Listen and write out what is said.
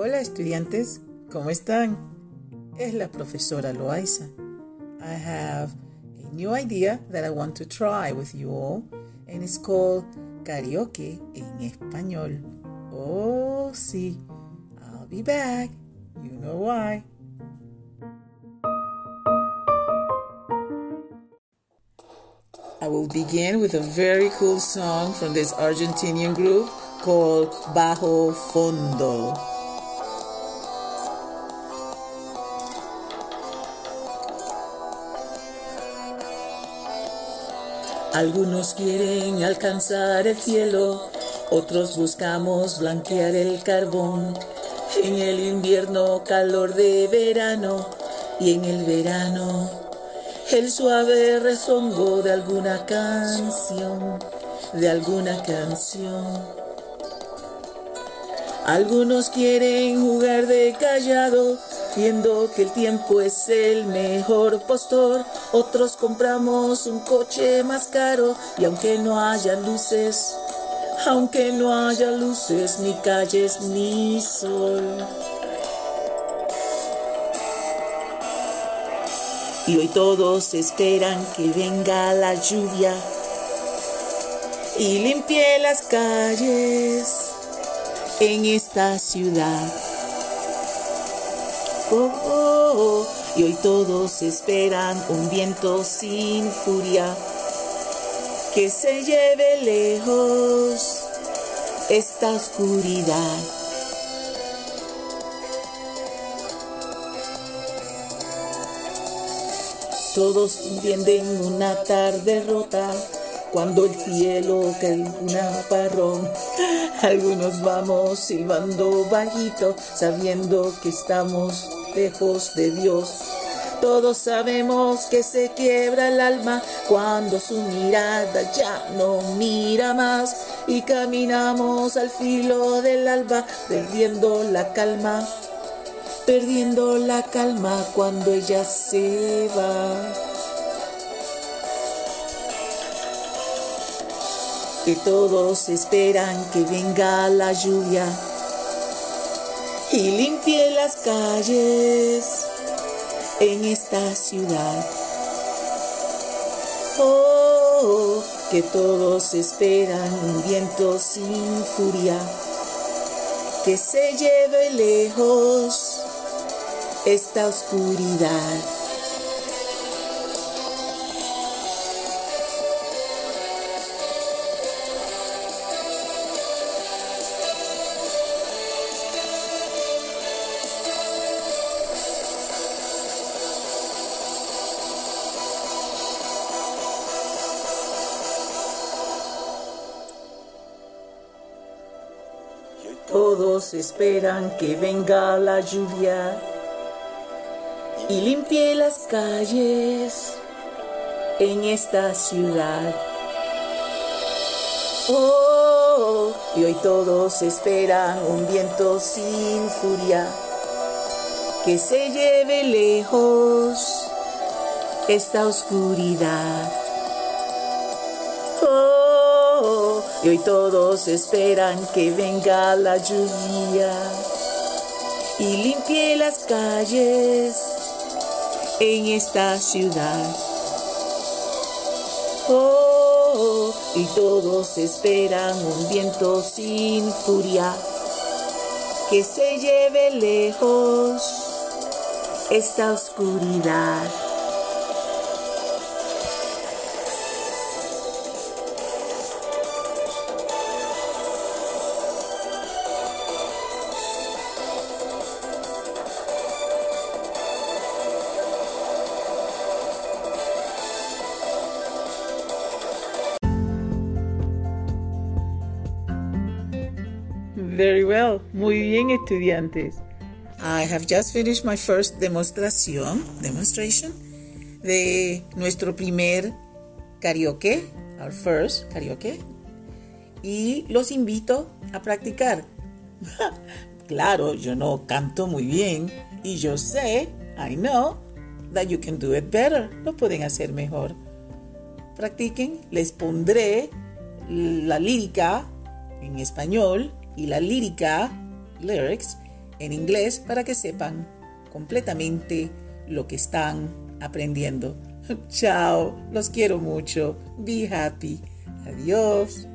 Hola estudiantes, ¿cómo están? Es la profesora Loaiza. I have a new idea that I want to try with you all, and it's called karaoke en español. Oh, sí. I'll be back. You know why. I will begin with a very cool song from this Argentinian group called Bajo Fondo. Algunos quieren alcanzar el cielo, otros buscamos blanquear el carbón. En el invierno calor de verano y en el verano el suave rezongo de alguna canción, de alguna canción. Algunos quieren jugar de callado, viendo que el tiempo es el mejor postor. Otros compramos un coche más caro y aunque no haya luces, aunque no haya luces, ni calles, ni sol. Y hoy todos esperan que venga la lluvia y limpie las calles en esta ciudad. Oh, oh. Y hoy todos esperan un viento sin furia que se lleve lejos esta oscuridad. Todos entienden una tarde rota cuando el cielo cae un aparrón. Algunos vamos silbando bajito, sabiendo que estamos lejos de Dios. Todos sabemos que se quiebra el alma cuando su mirada ya no mira más y caminamos al filo del alba perdiendo la calma perdiendo la calma cuando ella se va. Que todos esperan que venga la lluvia y limpie las calles en esta ciudad. Oh, que todos esperan un viento sin furia que se lleve lejos esta oscuridad. Todos esperan que venga la lluvia y limpie las calles en esta ciudad. Oh, y hoy todos esperan un viento sin furia que se lleve lejos esta oscuridad. Oh, y hoy todos esperan que venga la lluvia y limpie las calles en esta ciudad. Oh, y todos esperan un viento sin furia que se lleve lejos esta oscuridad. Very well. Muy bien, estudiantes. I have just finished my first demostración, demonstration de nuestro primer karaoke, our first karaoke. Y los invito a practicar. claro, yo no canto muy bien y yo sé, I know, that you can do it better. Lo pueden hacer mejor. Practiquen, les pondré la lírica en español y la lírica, lyrics, en inglés para que sepan completamente lo que están aprendiendo. Chao, los quiero mucho. Be happy. Adiós.